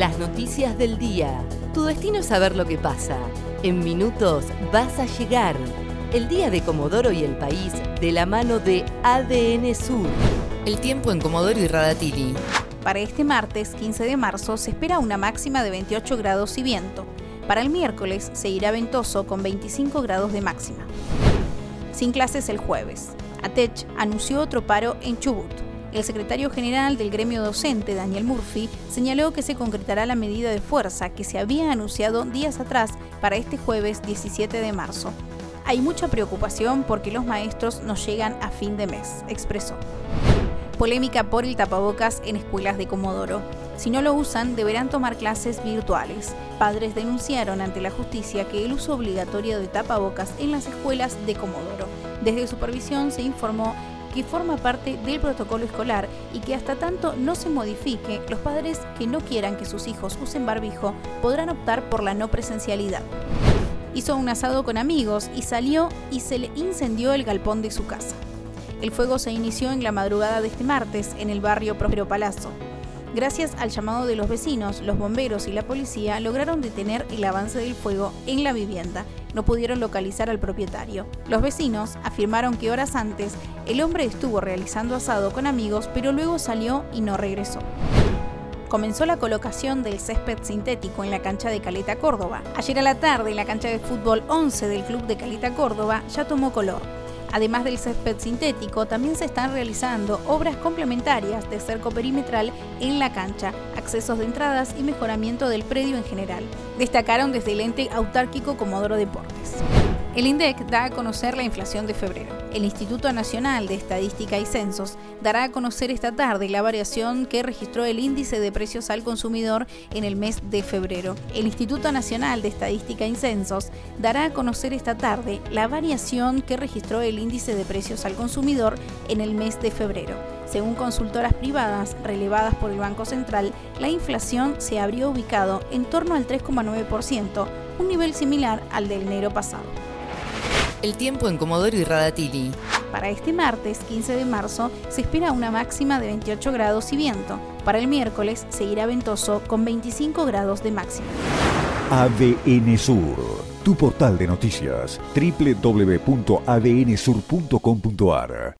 Las noticias del día. Tu destino es saber lo que pasa. En minutos vas a llegar. El día de Comodoro y el país de la mano de ADN Sur. El tiempo en Comodoro y Radatili. Para este martes 15 de marzo se espera una máxima de 28 grados y viento. Para el miércoles se irá ventoso con 25 grados de máxima. Sin clases el jueves. ATECH anunció otro paro en Chubut. El secretario general del gremio docente, Daniel Murphy, señaló que se concretará la medida de fuerza que se había anunciado días atrás para este jueves 17 de marzo. Hay mucha preocupación porque los maestros no llegan a fin de mes, expresó. Polémica por el tapabocas en escuelas de Comodoro. Si no lo usan, deberán tomar clases virtuales. Padres denunciaron ante la justicia que el uso obligatorio de tapabocas en las escuelas de Comodoro. Desde supervisión se informó que forma parte del protocolo escolar y que hasta tanto no se modifique, los padres que no quieran que sus hijos usen barbijo podrán optar por la no presencialidad. Hizo un asado con amigos y salió y se le incendió el galpón de su casa. El fuego se inició en la madrugada de este martes en el barrio Próspero Palazzo. Gracias al llamado de los vecinos, los bomberos y la policía lograron detener el avance del fuego en la vivienda. No pudieron localizar al propietario. Los vecinos afirmaron que horas antes el hombre estuvo realizando asado con amigos, pero luego salió y no regresó. Comenzó la colocación del césped sintético en la cancha de Caleta Córdoba. Ayer a la tarde, la cancha de fútbol 11 del club de Caleta Córdoba ya tomó color. Además del césped sintético, también se están realizando obras complementarias de cerco perimetral en la cancha, accesos de entradas y mejoramiento del predio en general. Destacaron desde el ente autárquico Comodoro Deportes. El INDEC da a conocer la inflación de febrero. El Instituto Nacional de Estadística y Censos dará a conocer esta tarde la variación que registró el índice de precios al consumidor en el mes de febrero. El Instituto Nacional de Estadística y Censos dará a conocer esta tarde la variación que registró el índice de precios al consumidor en el mes de febrero. Según consultoras privadas relevadas por el Banco Central, la inflación se habría ubicado en torno al 3,9%, un nivel similar al del enero pasado. El tiempo en Comodoro y Radatili. Para este martes 15 de marzo se espera una máxima de 28 grados y viento. Para el miércoles seguirá ventoso con 25 grados de máxima. ADN Sur, tu portal de noticias, www.adnsur.com.ar